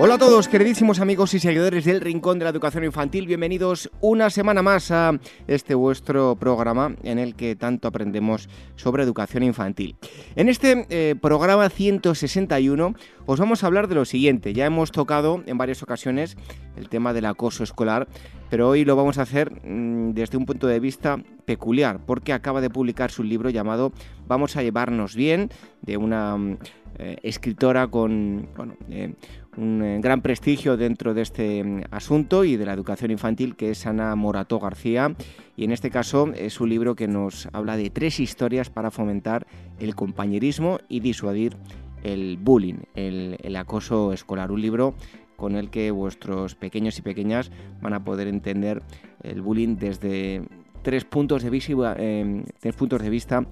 Hola a todos, queridísimos amigos y seguidores del Rincón de la Educación Infantil. Bienvenidos una semana más a este vuestro programa en el que tanto aprendemos sobre educación infantil. En este eh, programa 161 os vamos a hablar de lo siguiente. Ya hemos tocado en varias ocasiones el tema del acoso escolar, pero hoy lo vamos a hacer mm, desde un punto de vista peculiar, porque acaba de publicar su libro llamado Vamos a llevarnos bien, de una mm, eh, escritora con eh, un eh, gran prestigio dentro de este mm, asunto y de la educación infantil, que es Ana Morató García. Y en este caso es un libro que nos habla de tres historias para fomentar el compañerismo y disuadir el bullying, el, acoso escolar. Un libro con el que vuestros pequeños y pequeñas van a poder entender el bullying desde tres puntos de vista, tres puntos de vista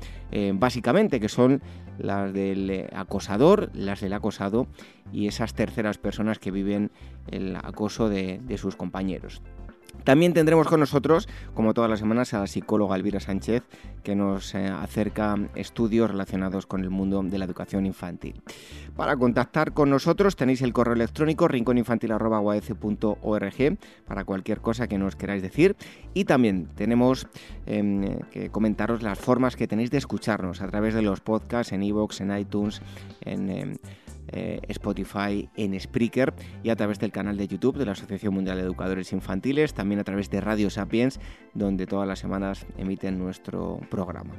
básicamente, que son las del eh, acosador, las del acosado y esas terceras personas que viven el acoso de, sus compañeros. También tendremos con nosotros, como todas las semanas, a la psicóloga Elvira Sánchez, que nos eh, acerca estudios relacionados con el mundo de la educación infantil. Para contactar con nosotros tenéis el correo electrónico rincóninfantil.org para cualquier cosa que nos queráis decir. Y también tenemos em, que comentaros las formas que tenéis de escucharnos a través de los podcasts en iVoox, en iTunes, en... Em, eh, Spotify, en Spreaker y a través del canal de YouTube de la Asociación Mundial de Educadores Infantiles, también a través de Radio Sapiens, donde todas las semanas emiten nuestro programa.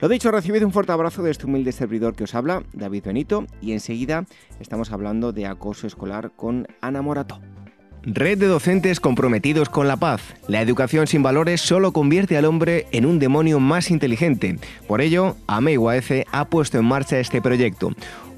Lo dicho, recibid un fuerte abrazo de este humilde servidor que os habla, David Benito, y enseguida estamos hablando de acoso escolar con Ana Morato. Red de docentes comprometidos con la paz. La educación sin valores solo convierte al hombre en un demonio más inteligente. Por ello, AMEIUAF ha puesto en marcha este proyecto.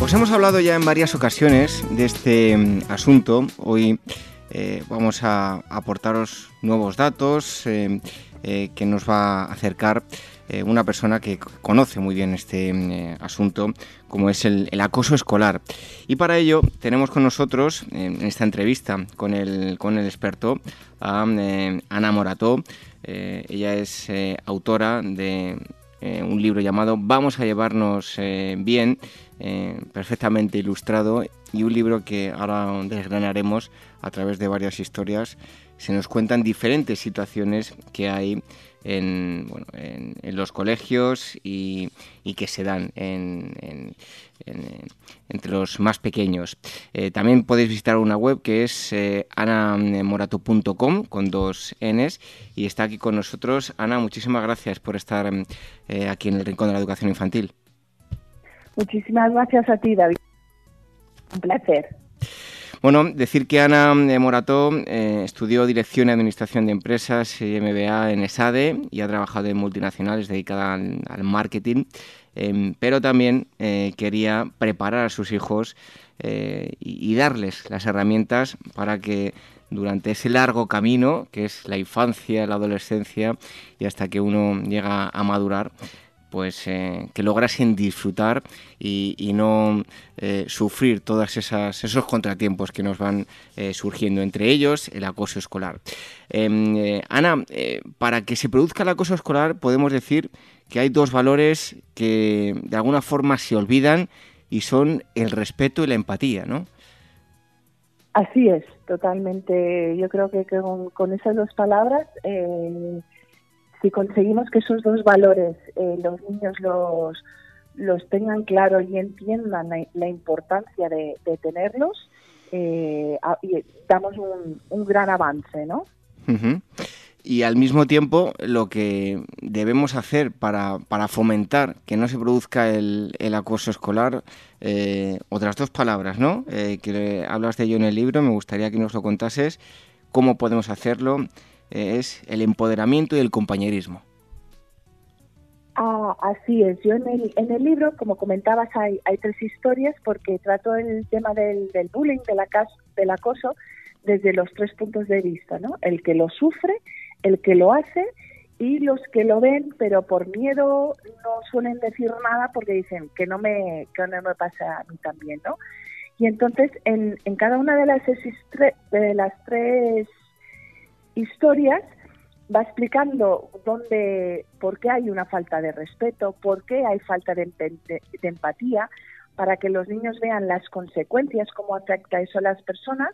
Os hemos hablado ya en varias ocasiones de este mm, asunto. Hoy eh, vamos a aportaros nuevos datos eh, eh, que nos va a acercar una persona que conoce muy bien este mm, asunto, como es el, acoso escolar. Y para ello tenemos con nosotros, en esta entrevista con el, con el experto, a Ana Morató. ella es autora de un libro llamado Vamos a llevarnos bien eh, perfectamente ilustrado y un libro que ahora desgranaremos a través de varias historias. Se nos cuentan diferentes situaciones que hay en, los colegios y, que se dan entre los más pequeños. Eh, también podéis visitar una web que es eh, anamorato.com con dos Ns y está aquí con nosotros. Ana, muchísimas gracias por estar aquí en el Rincón de la Educación Infantil. Muchísimas gracias a ti, David. Un placer. Bueno, decir que Ana eh, Morató eh, estudió Dirección y Administración de Empresas y MBA en ESADE y ha trabajado en multinacionales dedicadas al, marketing, em, pero también eh, quería preparar a sus hijos y, darles las herramientas para que durante ese largo camino, que es la infancia, la adolescencia y hasta que uno llega a madurar, pues eh, que lograsen disfrutar y, no eh, sufrir todos esos contratiempos que nos van eh, surgiendo, entre ellos el acoso escolar. Em, Ana, para que se produzca el acoso escolar podemos decir que hay dos valores que de alguna forma se olvidan y son el respeto y la empatía, ¿no? Así es, totalmente. Yo creo que con, esas dos palabras, si conseguimos que esos dos valores eh, los niños los, los tengan claro y entiendan la, importancia de, tenerlos, eh, damos un, gran avance, ¿no? y al mismo tiempo lo que debemos hacer para, para fomentar que no se produzca el, acoso escolar, eh, otras dos palabras, ¿no? Eh, que hablas de ello en el libro, me gustaría que nos lo contases, cómo podemos hacerlo, es el empoderamiento y el compañerismo. Ah, así es, yo en el, en el libro, como comentabas, hay, hay tres historias porque trato el tema del, del bullying, del, del acoso, desde los tres puntos de vista, ¿no? El que lo sufre, el que lo hace y los que lo ven, pero por miedo no suelen decir nada porque dicen que no me, que no me pasa a mí también, ¿no? Y entonces en, en cada una de las, de las tres historias va explicando dónde, por qué hay una falta de respeto, por qué hay falta de, empatía, para que los niños vean las consecuencias, cómo afecta eso a las personas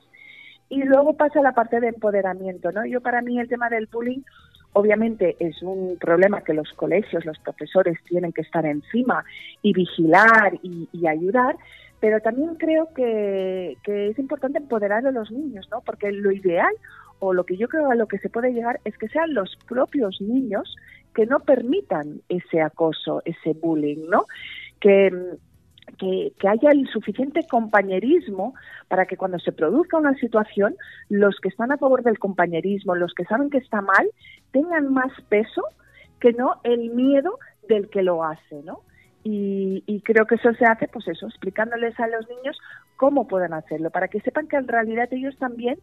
y luego pasa la parte de empoderamiento, ¿no? Yo para mí el tema del bullying obviamente es un problema que los colegios, los profesores tienen que estar encima y vigilar y, ayudar, pero también creo que, que, es importante empoderar a los niños, ¿no? Porque lo ideal o lo que yo creo a lo que se puede llegar es que sean los propios niños que no permitan ese acoso, ese bullying, ¿no? Que que, haya el suficiente compañerismo para que cuando se produzca una situación, los que están a favor del compañerismo, los que saben que está mal, tengan más peso que no el miedo del que lo hace, ¿no? Y, y, creo que eso se hace, pues eso, explicándoles a los niños cómo pueden hacerlo, para que sepan que en realidad ellos también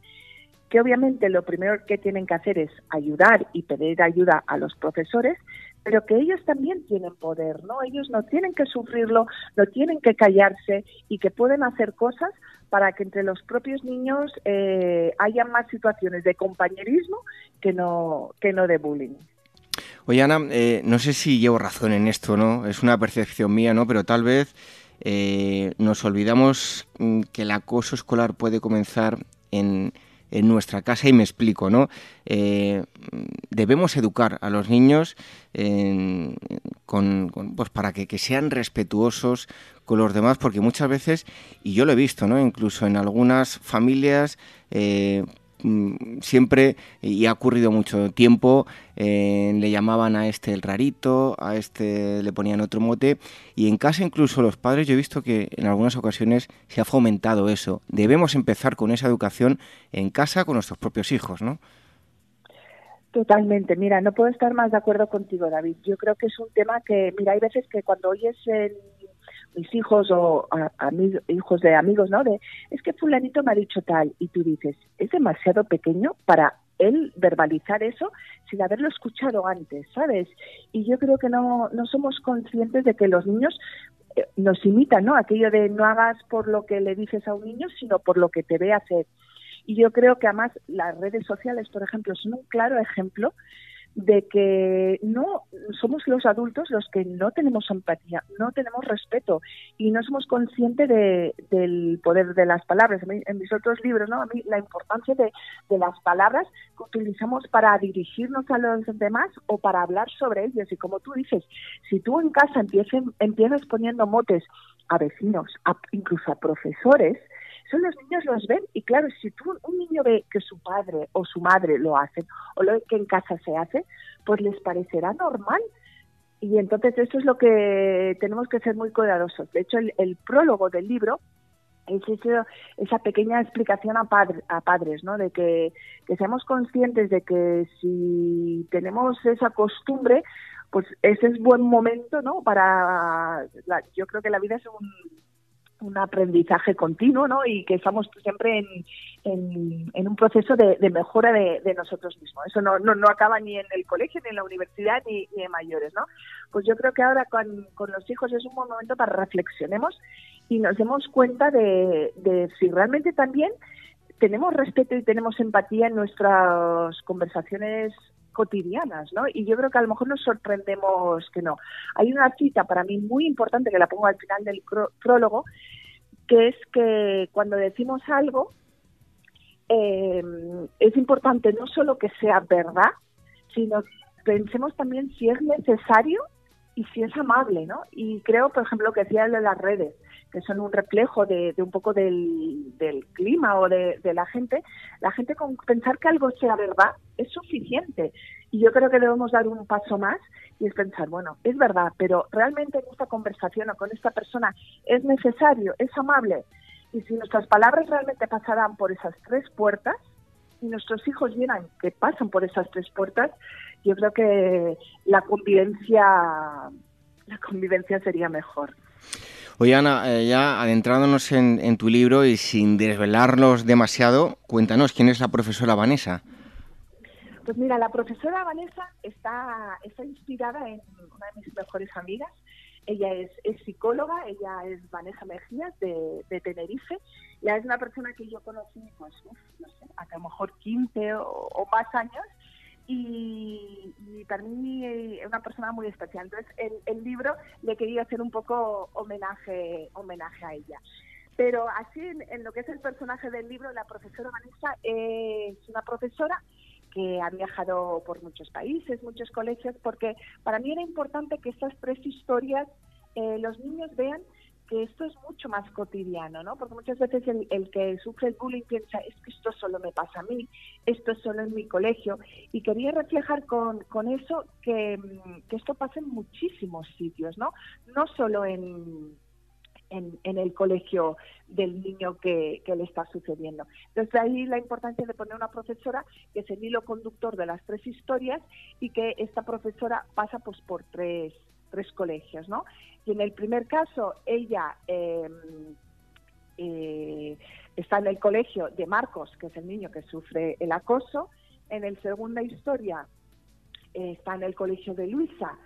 que obviamente lo primero que tienen que hacer es ayudar y pedir ayuda a los profesores, pero que ellos también tienen poder, ¿no? Ellos no tienen que sufrirlo, no tienen que callarse y que pueden hacer cosas para que entre los propios niños eh, haya más situaciones de compañerismo que no, que no de bullying. Oye, Ana, eh, no sé si llevo razón en esto, ¿no? Es una percepción mía, ¿no? Pero tal vez eh, nos olvidamos mm, que el acoso escolar puede comenzar en, en nuestra casa y me explico, ¿no? Eh, debemos educar a los niños con, pues para que, sean respetuosos con los demás, porque muchas veces, y yo lo he visto, ¿no? Incluso en algunas familias, eh, Mm, siempre, y ha ocurrido mucho tiempo, eh, le llamaban a este el rarito, a este le ponían otro mote, y en casa incluso los padres, yo he visto que en algunas ocasiones se ha fomentado eso. Debemos empezar con esa educación en casa con nuestros propios hijos, ¿no? Totalmente. Mira, no puedo estar más de acuerdo contigo, David. Yo creo que es un tema que, mira, hay veces que cuando oyes el mis hijos o a, mis hijos de amigos, ¿no? De, es que fulanito me ha dicho tal y tú dices, es demasiado pequeño para él verbalizar eso sin haberlo escuchado antes, ¿sabes? Y yo creo que no, no somos conscientes de que los niños eh, nos imitan, ¿no? Aquello de no hagas por lo que le dices a un niño, sino por lo que te ve hacer. Y yo creo que además las redes sociales, por ejemplo, son un claro ejemplo de que no somos los adultos los que no tenemos empatía, no tenemos respeto y no somos conscientes de, del poder de las palabras. En mis otros libros, ¿no? A mí la importancia de, de las palabras que utilizamos para dirigirnos a los demás o para hablar sobre ellos. Y como tú dices, si tú en casa empiezas, empiezas poniendo motes a vecinos, incluso a profesores, son los niños los ven y claro, si tú, un niño ve que su padre o su madre lo hacen o lo que en casa se hace, pues les parecerá normal. Y entonces eso es lo que tenemos que ser muy cuidadosos. De hecho, el, prólogo del libro es esa pequeña explicación a, a padres, ¿no? De que, que seamos conscientes de que si tenemos esa costumbre, pues ese es buen momento, ¿no? Para, yo creo que la vida es un, un aprendizaje continuo, ¿no? Y que estamos siempre en, en, un proceso de, mejora de, nosotros mismos. Eso no, no, acaba ni en el colegio, ni en la universidad, ni, en mayores, ¿no? Pues yo creo que ahora con, con, los hijos es un buen momento para reflexionemos y nos demos cuenta de, de si realmente también tenemos respeto y tenemos empatía en nuestras conversaciones cotidianas, ¿no? Y yo creo que a lo mejor nos sorprendemos que no. Hay una cita para mí muy importante que la pongo al final del prólogo, que es que cuando decimos algo, eh, es importante no solo que sea verdad, sino pensemos también si es necesario y si es amable, ¿no? Y creo, por ejemplo, que decía de las redes, que son un reflejo de, un poco del, clima o de, la gente, la gente con pensar que algo sea verdad es suficiente. Y yo creo que debemos dar un paso más y es pensar, bueno, es verdad, pero realmente en esta conversación o con esta persona es necesario, es amable. Y si nuestras palabras realmente pasaran por esas tres puertas y nuestros hijos vieran que pasan por esas tres puertas, yo creo que la convivencia, la convivencia sería mejor. Oye, Ana, eh, ya adentrándonos en, tu libro y sin desvelarlos demasiado, cuéntanos quién es la profesora Vanessa. Pues mira, la profesora Vanessa está, está inspirada en una de mis mejores amigas. Ella es, psicóloga, ella es Vanessa Mejías de, Tenerife. Ya es una persona que yo conocí, pues, no sé, a lo mejor 15 o más años y, para mí es una persona muy especial. Entonces, el, el, libro le quería hacer un poco homenaje, homenaje a ella. Pero así, en, lo que es el personaje del libro, la profesora Vanessa es una profesora que ha viajado por muchos países, muchos colegios, porque para mí era importante que estas tres historias eh, los niños vean que esto es mucho más cotidiano, ¿no? Porque muchas veces el, que sufre el bullying piensa, es que esto solo me pasa a mí, esto es solo en mi colegio. Y quería reflejar con, con eso que, que esto pasa en muchísimos sitios, ¿no? No solo en, en, el colegio del niño que, que, le está sucediendo. Entonces, ahí la importancia de poner una profesora que es el hilo conductor de las tres historias y que esta profesora pasa pues por tres, tres colegios, ¿no? Y en el primer caso, ella em, eh, está en el colegio de Marcos, que es el niño que sufre el acoso. En el segunda historia eh, está en el colegio de Luisa,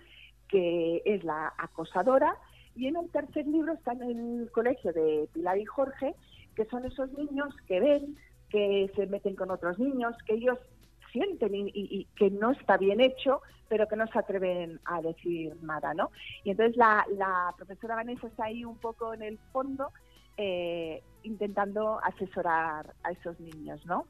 que es la acosadora. Y en el tercer libro está en el colegio de Pilar y Jorge, que son esos niños que ven, que se meten con otros niños, que ellos sienten y, que no está bien hecho, pero que no se atreven a decir nada, ¿no? Y entonces la, la profesora Vanessa está ahí un poco en el fondo eh, intentando asesorar a esos niños, ¿no?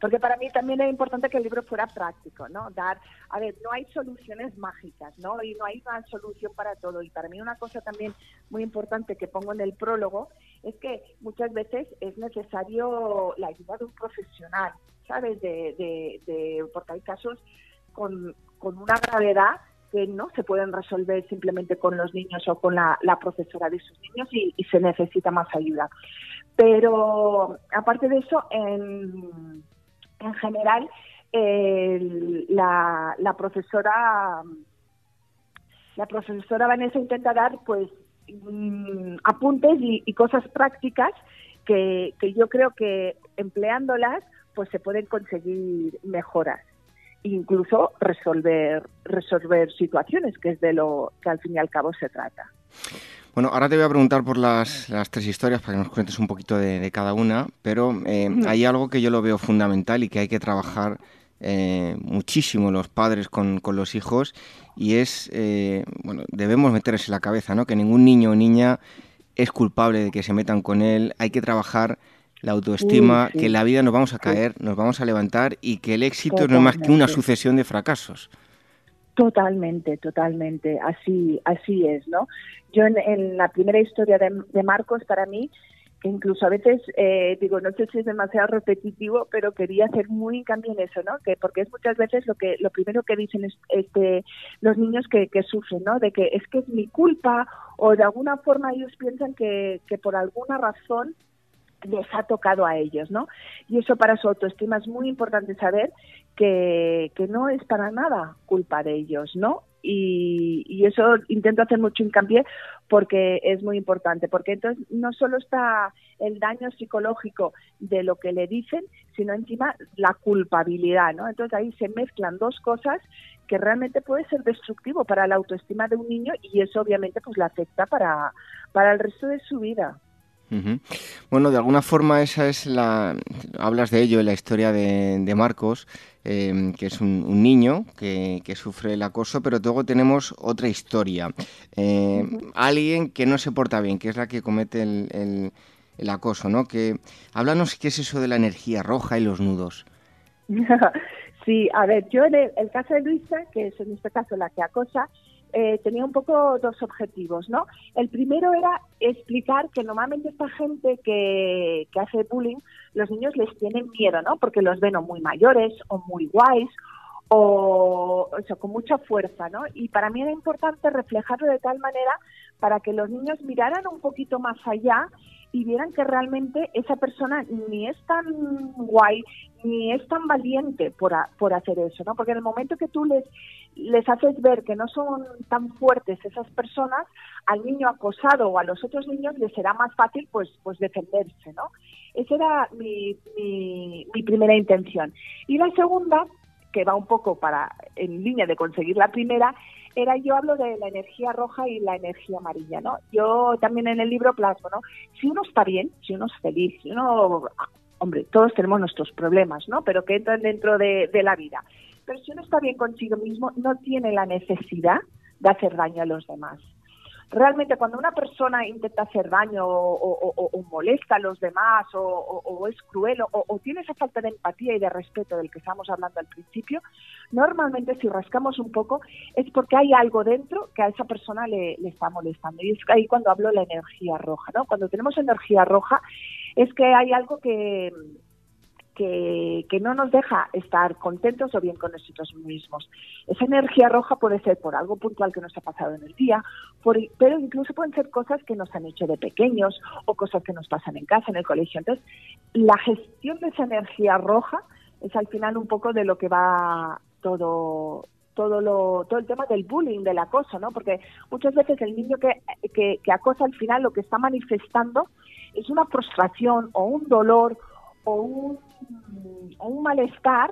Porque para mí también es importante que el libro fuera práctico, ¿no? Dar, a ver, no hay soluciones mágicas, ¿no? Y no hay una solución para todo. Y para mí una cosa también muy importante que pongo en el prólogo es que muchas veces es necesario la ayuda de un profesional, ¿sabes? De, de, porque hay casos con, con una gravedad que no se pueden resolver simplemente con los niños o con la, profesora de sus niños y, se necesita más ayuda. Pero aparte de eso, en, en general, la, la, profesora la profesora Vanessa intenta dar pues mm, apuntes y, y, cosas prácticas que, que yo creo que empleándolas pues se pueden conseguir mejoras incluso resolver resolver situaciones que es de lo que al fin y al cabo se trata bueno, ahora te voy a preguntar por las, las tres historias para que nos cuentes un poquito de, cada una, pero eh, hay algo que yo lo veo fundamental y que hay que trabajar eh, muchísimo los padres con, con, los hijos y es, eh, bueno, debemos meterse en la cabeza, ¿no? Que ningún niño o niña es culpable de que se metan con él, hay que trabajar la autoestima, que en la vida nos vamos a caer, nos vamos a levantar y que el éxito no es más que una sucesión de fracasos. Totalmente, totalmente, así, así es, ¿no? Yo en, la primera historia de, Marcos, para mí, que incluso a veces eh, digo, no sé si es demasiado repetitivo, pero quería hacer muy hincapié en eso, ¿no? Que porque es muchas veces lo que lo primero que dicen es, este, los niños que, que sufren, ¿no? De que es que es mi culpa o de alguna forma ellos piensan que, que por alguna razón les ha tocado a ellos, ¿no? Y eso para su autoestima es muy importante saber que, que no es para nada culpa de ellos, ¿no? Y, y, eso intento hacer mucho hincapié porque es muy importante, porque entonces no solo está el daño psicológico de lo que le dicen, sino encima la culpabilidad, ¿no? Entonces ahí se mezclan dos cosas que realmente puede ser destructivo para la autoestima de un niño y eso obviamente pues la afecta para, para el resto de su vida. Bueno, de alguna forma esa es la... Hablas de ello en la historia de, Marcos, em, que es un, niño que, sufre el acoso, pero luego tenemos otra historia. Em, alguien que no se porta bien, que es la que comete el, el acoso, ¿no? Que háblanos qué es eso de la energía roja y los nudos. sí, a ver, yo en el, caso de Luisa, que es en este caso la que acosa, eh, tenía un poco dos objetivos, ¿no? El primero era explicar que normalmente esta gente que, hace bullying, los niños les tienen miedo, ¿no? Porque los ven o muy mayores o muy guays o, o sea, con mucha fuerza, ¿no? Y para mí era importante reflejarlo de tal manera para que los niños miraran un poquito más allá y vieran que realmente esa persona ni es tan guay ni es tan valiente por, por hacer eso, ¿no? Porque en el momento que tú les, les haces ver que no son tan fuertes esas personas, al niño acosado o a los otros niños les será más fácil pues, pues defenderse, ¿no? Esa era mi, mi, mi primera intención. Y la segunda, que va un poco para en línea de conseguir la primera, era yo hablo de la energía roja y la energía amarilla, ¿no? Yo también en el libro plasmo, ¿no? Si uno está bien, si uno es feliz, si uno, hombre, todos tenemos nuestros problemas, ¿no? Pero que entran dentro de, de la vida. Pero si uno está bien consigo mismo, no tiene la necesidad de hacer daño a los demás realmente cuando una persona intenta hacer daño o, molesta a los demás o, es cruel o, tiene esa falta de empatía y de respeto del que estamos hablando al principio, normalmente si rascamos un poco es porque hay algo dentro que a esa persona le, le está molestando. Y es ahí cuando hablo de la energía roja, ¿no? Cuando tenemos energía roja es que hay algo que que, no nos deja estar contentos o bien con nosotros mismos. Esa energía roja puede ser por algo puntual que nos ha pasado en el día, pero incluso pueden ser cosas que nos han hecho de pequeños o cosas que nos pasan en casa, en el colegio. Entonces, la gestión de esa energía roja es al final un poco de lo que va todo todo lo todo el tema del bullying del acoso no porque muchas veces el niño que, que, que acosa al final lo que está manifestando es una frustración o un dolor o un, un malestar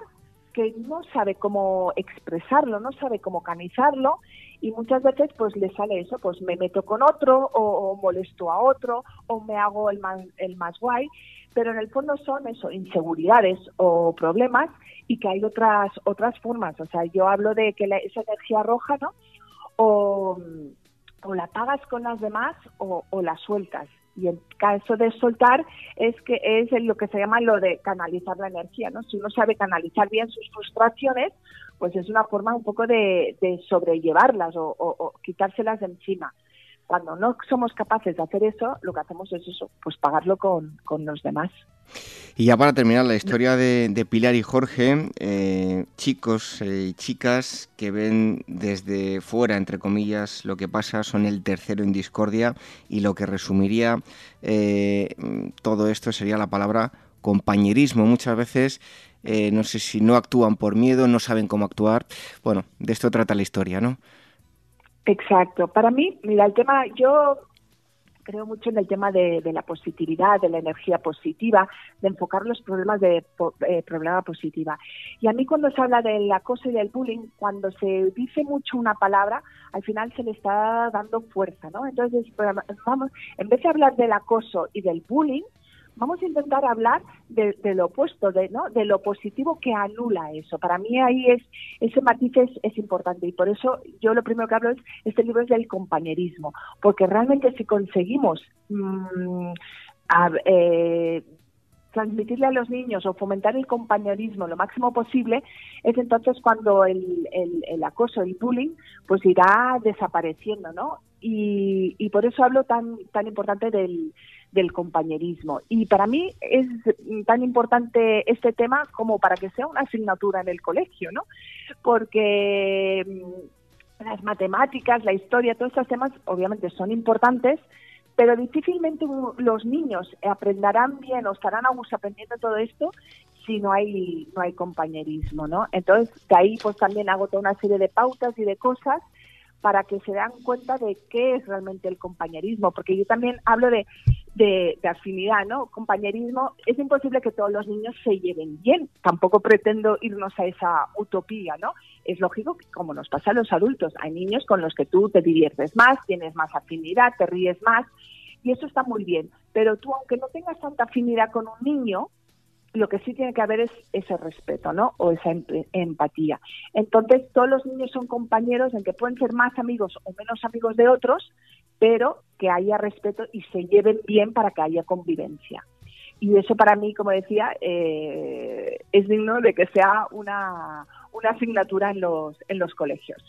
que no sabe cómo expresarlo, no sabe cómo canalizarlo y muchas veces pues le sale eso, pues me meto con otro o, molesto a otro o me hago el más, el más guay, pero en el fondo son eso, inseguridades o problemas y que hay otras otras formas, o sea, yo hablo de que esa energía roja, ¿no? O, o la pagas con las demás o, o la sueltas y el caso de soltar es que es lo que se llama lo de canalizar la energía, ¿no? Si uno sabe canalizar bien sus frustraciones, pues es una forma un poco de, sobrellevarlas o, quitárselas de encima. Cuando no somos capaces de hacer eso, lo que hacemos es eso, pues pagarlo con, con los demás. Y ya para terminar, la historia de, Pilar y Jorge, eh, chicos y chicas que ven desde fuera, entre comillas, lo que pasa, son el tercero en discordia y lo que resumiría eh, todo esto sería la palabra compañerismo. Muchas veces, eh, no sé si no actúan por miedo, no saben cómo actuar. Bueno, de esto trata la historia, ¿no? Exacto. Para mí, mira, el tema, yo creo mucho en el tema de, la positividad, de la energía positiva, de enfocar los problemas de eh, problema positiva. Y a mí cuando se habla del acoso y del bullying, cuando se dice mucho una palabra, al final se le está dando fuerza, ¿no? Entonces, pues, vamos, en vez de hablar del acoso y del bullying, vamos a intentar hablar de, lo opuesto, de, ¿no? de lo positivo que anula eso. Para mí ahí es ese matiz es, importante y por eso yo lo primero que hablo es, este libro es del compañerismo, porque realmente si conseguimos mm, eh, transmitirle a los niños o fomentar el compañerismo lo máximo posible, es entonces cuando el, el, acoso, el bullying, pues irá desapareciendo, ¿no? Y, y por eso hablo tan, tan importante del, del compañerismo. Y para mí es tan importante este tema como para que sea una asignatura en el colegio, ¿no? Porque mm, las matemáticas, la historia, todos estos temas obviamente son importantes, pero difícilmente los niños aprenderán bien o estarán a gusto aprendiendo todo esto si no hay no hay compañerismo, ¿no? Entonces, de ahí pues también hago toda una serie de pautas y de cosas para que se dan cuenta de qué es realmente el compañerismo, porque yo también hablo de, de, afinidad, ¿no? Compañerismo, es imposible que todos los niños se lleven bien, tampoco pretendo irnos a esa utopía, ¿no? Es lógico que como nos pasa a los adultos, hay niños con los que tú te diviertes más, tienes más afinidad, te ríes más, y eso está muy bien, pero tú aunque no tengas tanta afinidad con un niño, lo que sí tiene que haber es ese respeto, ¿no? O esa em, empatía. Entonces, todos los niños son compañeros en que pueden ser más amigos o menos amigos de otros, pero que haya respeto y se lleven bien para que haya convivencia. Y eso para mí, como decía, eh, es digno de que sea una, una asignatura en los, en los colegios.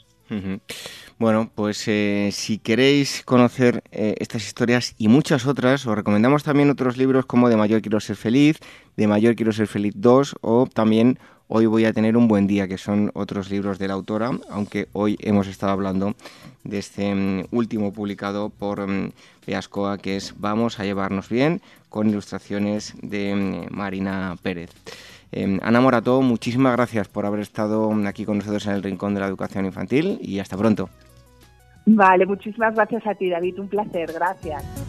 Bueno, pues eh, si queréis conocer eh, estas historias y muchas otras, os recomendamos también otros libros como De Mayor Quiero Ser Feliz, De Mayor Quiero Ser Feliz 2 o también Hoy voy a tener un buen día, que son otros libros de la autora, aunque hoy hemos estado hablando de este mm, último publicado por um, que es Vamos a llevarnos bien, con ilustraciones de mm, Marina Pérez. Em, Ana Morato, muchísimas gracias por haber estado aquí con nosotros en el Rincón de la Educación Infantil y hasta pronto. Vale, muchísimas gracias a ti, David. Un placer. Gracias.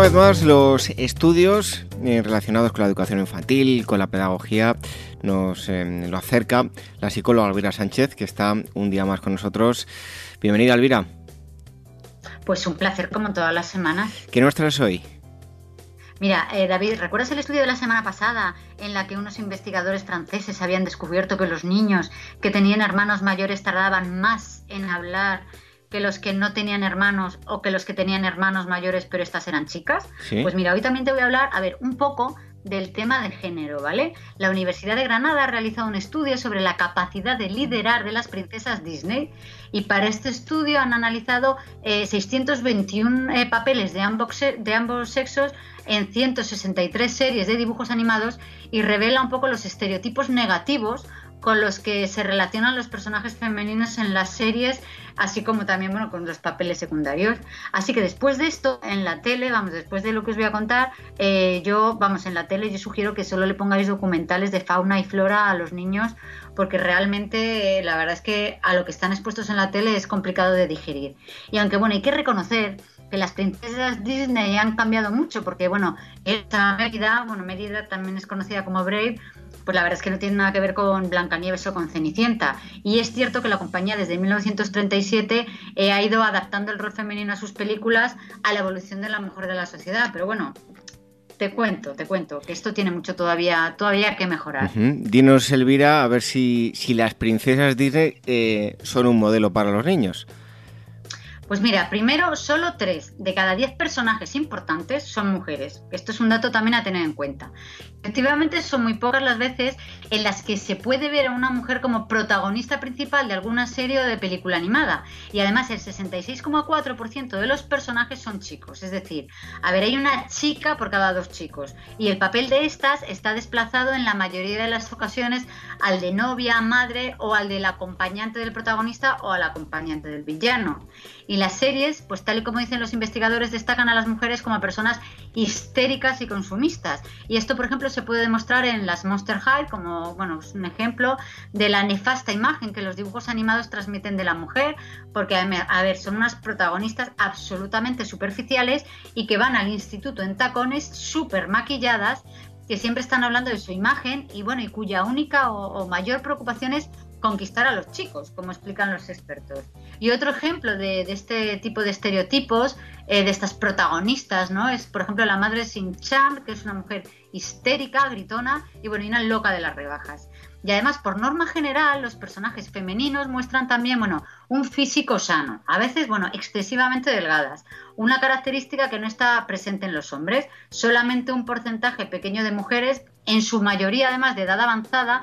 Una vez más, los estudios eh, relacionados con la educación infantil, con la pedagogía, nos eh, lo acerca la psicóloga Elvira Sánchez, que está un día más con nosotros. Bienvenida, Elvira. Pues un placer, como todas las semanas. ¿Qué nos traes hoy? Mira, eh, David, ¿recuerdas el estudio de la semana pasada en la que unos investigadores franceses habían descubierto que los niños que tenían hermanos mayores tardaban más en hablar que los que no tenían hermanos o que los que tenían hermanos mayores, pero estas eran chicas. Pues mira, hoy también te voy a hablar, a ver, un poco del tema de género, ¿vale? La Universidad de Granada ha realizado un estudio sobre la capacidad de liderar de las princesas Disney y para este estudio han analizado 621 eh, eh, papeles de ambos, de ambos sexos en 163 series de dibujos animados y revela un poco los estereotipos negativos con los que se relacionan los personajes femeninos en las series, así como también bueno, con los papeles secundarios. Así que después de esto, en la tele, vamos, después de lo que os voy a contar, eh, yo, vamos, en la tele yo sugiero que solo le pongáis documentales de fauna y flora a los niños, porque realmente eh, la verdad es que a lo que están expuestos en la tele es complicado de digerir. Y aunque bueno, hay que reconocer que las princesas Disney han cambiado mucho, porque bueno, esta Mérida, bueno, Mérida también es conocida como Brave, pues la verdad es que no tiene nada que ver con Blancanieves o con Cenicienta. Y es cierto que la compañía desde 1937 eh, ha ido adaptando el rol femenino a sus películas a la evolución de la mujer de la sociedad. Pero bueno, te cuento, te cuento, que esto tiene mucho todavía, todavía que mejorar. Dinos, Elvira, a ver si, si las princesas Disney eh, son un modelo para los niños. Pues mira, primero, solo tres de cada diez personajes importantes son mujeres. Esto es un dato también a tener en cuenta. Efectivamente, son muy pocas las veces en las que se puede ver a una mujer como protagonista principal de alguna serie o de película animada. Y además, el 66,4% de los personajes son chicos. Es decir, a ver, hay una chica por cada dos chicos. Y el papel de estas está desplazado en la mayoría de las ocasiones al de novia, madre o al del acompañante del protagonista o al acompañante del villano. Las series, pues tal y como dicen los investigadores, destacan a las mujeres como personas histéricas y consumistas. Y esto, por ejemplo, se puede demostrar en las Monster High, como bueno, es un ejemplo de la nefasta imagen que los dibujos animados transmiten de la mujer, porque a ver, son unas protagonistas absolutamente superficiales y que van al instituto en tacones súper maquilladas que siempre están hablando de su imagen y bueno, y cuya única o mayor preocupación es conquistar a los chicos, como explican los expertos. Y otro ejemplo de, este tipo de estereotipos, eh, de estas protagonistas, ¿no? Es, por ejemplo, la madre Sin Chan, que es una mujer histérica, gritona y bueno, y una loca de las rebajas. Y además, por norma general, los personajes femeninos muestran también, bueno, un físico sano, a veces, bueno, excesivamente delgadas, una característica que no está presente en los hombres. Solamente un porcentaje pequeño de mujeres, en su mayoría además de edad avanzada,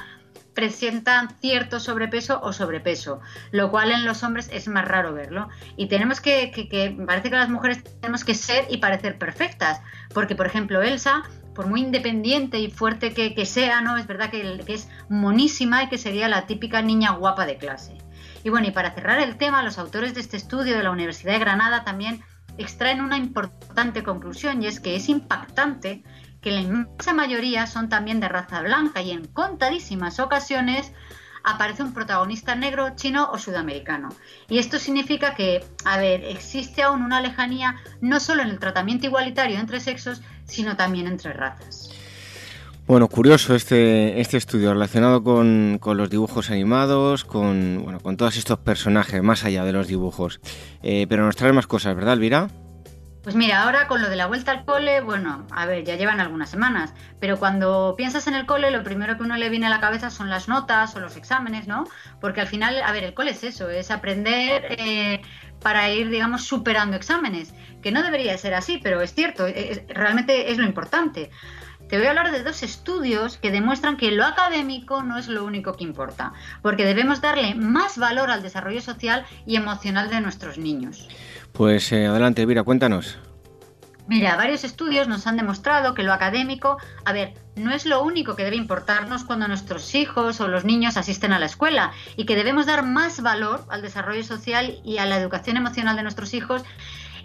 presentan cierto sobrepeso o sobrepeso, lo cual en los hombres es más raro verlo. Y tenemos que, que, parece que las mujeres tenemos que ser y parecer perfectas, porque por ejemplo Elsa, por muy independiente y fuerte que, sea, ¿no? Es verdad que, que es monísima y que sería la típica niña guapa de clase. Y bueno, y para cerrar el tema, los autores de este estudio de la Universidad de Granada también extraen una importante conclusión y es que es impactante que la inmensa mayoría son también de raza blanca y en contadísimas ocasiones aparece un protagonista negro, chino o sudamericano. Y esto significa que, a ver, existe aún una lejanía no solo en el tratamiento igualitario entre sexos, sino también entre razas. Bueno, curioso este, este estudio relacionado con, los dibujos animados, con, bueno, con todos estos personajes, más allá de los dibujos. Eh, pero nos trae más cosas, ¿verdad, Elvira? Pues mira, ahora con lo de la vuelta al cole, bueno, a ver, ya llevan algunas semanas, pero cuando piensas en el cole, lo primero que uno le viene a la cabeza son las notas o los exámenes, ¿no? Porque al final, a ver, el cole es eso, es aprender eh, para ir, digamos, superando exámenes, que no debería ser así, pero es cierto, realmente es lo importante. Te voy a hablar de dos estudios que demuestran que lo académico no es lo único que importa, porque debemos darle más valor al desarrollo social y emocional de nuestros niños. Pues eh, adelante, Vira, cuéntanos. Mira, varios estudios nos han demostrado que lo académico, a ver, no es lo único que debe importarnos cuando nuestros hijos o los niños asisten a la escuela y que debemos dar más valor al desarrollo social y a la educación emocional de nuestros hijos,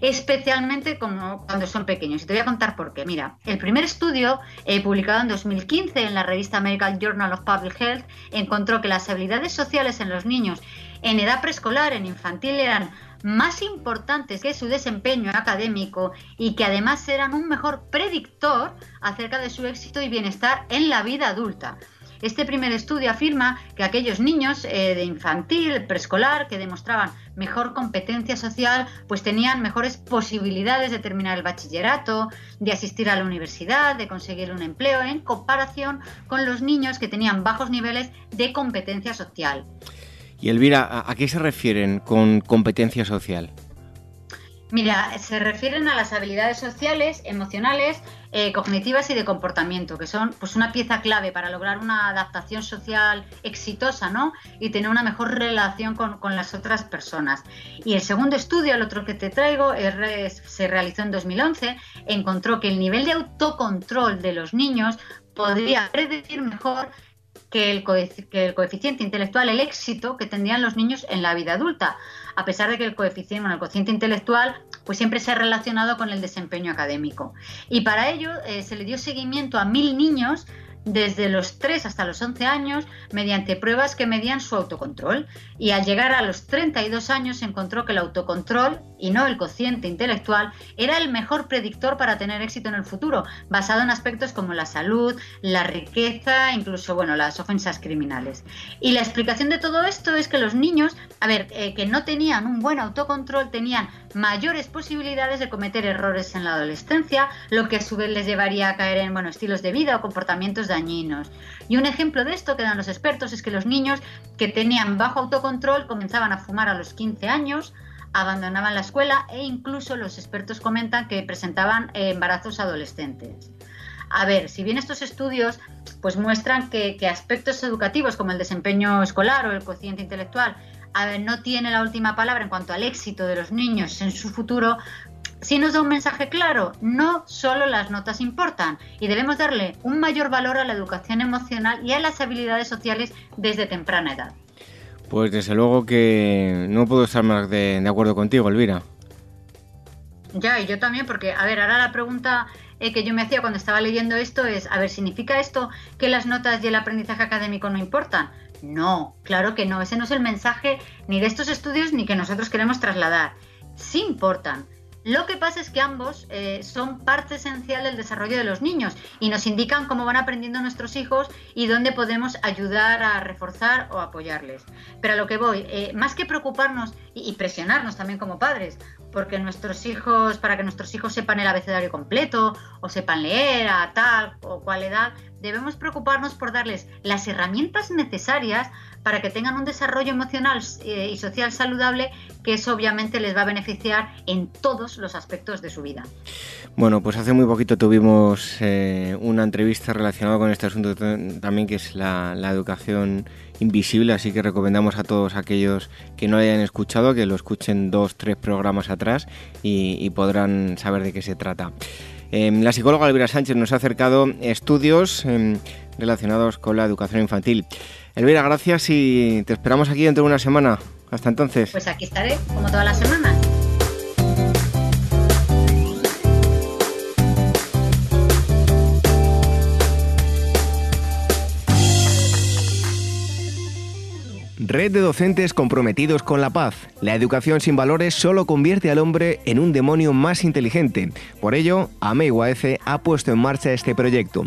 especialmente cuando son pequeños. Y te voy a contar por qué. Mira, el primer estudio, eh, publicado en 2015 en la revista American Journal of Public Health, encontró que las habilidades sociales en los niños en edad preescolar, en infantil, eran más importantes que su desempeño académico y que además eran un mejor predictor acerca de su éxito y bienestar en la vida adulta. Este primer estudio afirma que aquellos niños eh, de infantil, preescolar, que demostraban mejor competencia social, pues tenían mejores posibilidades de terminar el bachillerato, de asistir a la universidad, de conseguir un empleo, en comparación con los niños que tenían bajos niveles de competencia social. Y Elvira, ¿a qué se refieren con competencia social? Mira, se refieren a las habilidades sociales, emocionales, eh, cognitivas y de comportamiento, que son pues una pieza clave para lograr una adaptación social exitosa, ¿no? Y tener una mejor relación con, las otras personas. Y el segundo estudio, el otro que te traigo, se realizó en 2011, encontró que el nivel de autocontrol de los niños podría predecir mejor que el, coeficiente intelectual, el éxito que tendrían los niños en la vida adulta, a pesar de que el coeficiente, el intelectual pues siempre se ha relacionado con el desempeño académico. Y para ello eh, se le dio seguimiento a mil niños desde los 3 hasta los 11 años mediante pruebas que medían su autocontrol y al llegar a los 32 años se encontró que el autocontrol y no el cociente intelectual era el mejor predictor para tener éxito en el futuro, basado en aspectos como la salud, la riqueza, incluso bueno, las ofensas criminales. Y la explicación de todo esto es que los niños, a ver, eh, que no tenían un buen autocontrol, tenían mayores posibilidades de cometer errores en la adolescencia, lo que a su vez les llevaría a caer en bueno, estilos de vida o comportamientos dañinos. Y un ejemplo de esto que dan los expertos es que los niños que tenían bajo autocontrol comenzaban a fumar a los 15 años, abandonaban la escuela e incluso los expertos comentan que presentaban embarazos adolescentes. A ver, si bien estos estudios pues muestran que, que aspectos educativos como el desempeño escolar o el cociente intelectual a ver, no tiene la última palabra en cuanto al éxito de los niños en su futuro, sí nos da un mensaje claro, no solo las notas importan y debemos darle un mayor valor a la educación emocional y a las habilidades sociales desde temprana edad. Pues desde luego que no puedo estar más de, acuerdo contigo, Elvira. Ya, y yo también, porque, a ver, ahora la pregunta eh, que yo me hacía cuando estaba leyendo esto es, a ver, ¿significa esto que las notas y el aprendizaje académico no importan? No, claro que no, ese no es el mensaje ni de estos estudios ni que nosotros queremos trasladar. Sí importan, lo que pasa es que ambos eh, son parte esencial del desarrollo de los niños y nos indican cómo van aprendiendo nuestros hijos y dónde podemos ayudar a reforzar o apoyarles. Pero a lo que voy, eh, más que preocuparnos y, presionarnos también como padres, porque nuestros hijos, para que nuestros hijos sepan el abecedario completo o sepan leer a tal o cual edad, debemos preocuparnos por darles las herramientas necesarias para que tengan un desarrollo emocional eh, y social saludable, que eso obviamente les va a beneficiar en todos los aspectos de su vida. Bueno, pues hace muy poquito tuvimos eh, una entrevista relacionada con este asunto también, que es la, educación invisible, así que recomendamos a todos aquellos que no hayan escuchado que lo escuchen dos, tres programas atrás y, podrán saber de qué se trata. Em, la psicóloga Elvira Sánchez nos ha acercado estudios em, relacionados con la educación infantil. Elvira, gracias y te esperamos aquí dentro de una semana. Hasta entonces. Pues aquí estaré, como todas las semanas. Red de docentes comprometidos con la paz. La educación sin valores solo convierte al hombre en un demonio más inteligente. Por ello, AMEIUAF ha puesto en marcha este proyecto.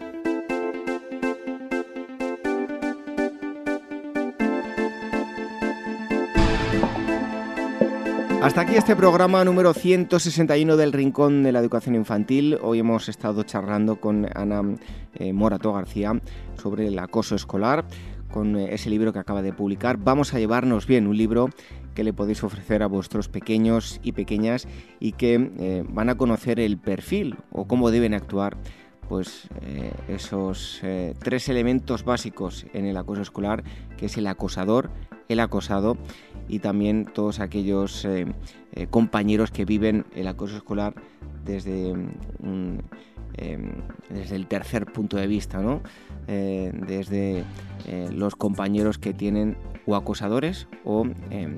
Hasta aquí este programa número 161 del Rincón de la Educación Infantil. Hoy hemos estado charlando con Ana eh, Morato García sobre el acoso escolar, con eh, ese libro que acaba de publicar. Vamos a llevarnos bien, un libro que le podéis ofrecer a vuestros pequeños y pequeñas y que eh, van a conocer el perfil o cómo deben actuar pues esos tres elementos básicos en el acoso escolar, que es el acosador, el acosado y también todos aquellos eh, eh, compañeros que viven el acoso escolar desde, mm, em, desde el tercer punto de vista, ¿no? Eh, desde los compañeros que tienen o acosadores o em,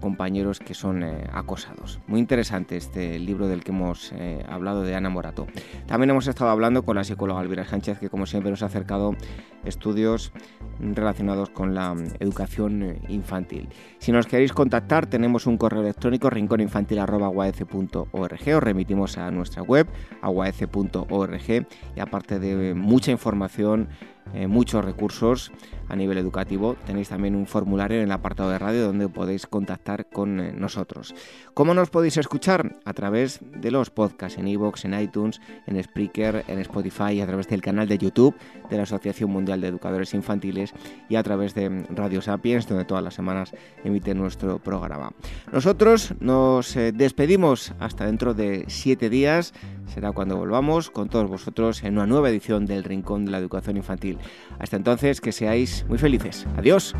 compañeros que son acosados. Muy interesante este libro del que hemos hablado de Ana Morato. También hemos estado hablando con la psicóloga Elvira Sánchez, que como siempre nos ha acercado estudios relacionados con la mm, educación eh, infantil. Si nos queréis contactar, tenemos un correo electrónico rincóninfantil.org. Os remitimos a nuestra web, aguaece.org, y aparte de mucha información, muchos recursos a nivel educativo, tenéis también un formulario en el apartado de radio donde podéis contactar con eh, nosotros. ¿Cómo nos podéis escuchar? A través de los podcasts en iVoox, en iTunes, en Spreaker, en Spotify, y a través del canal de YouTube de la Asociación Mundial de Educadores Infantiles y a través de Radio Sapiens, donde todas las semanas emite nuestro programa. Nosotros nos eh, despedimos hasta dentro de siete días. Será cuando volvamos con todos vosotros en una nueva edición del Rincón de la Educación Infantil. Hasta entonces, que seáis muy felices. Adiós.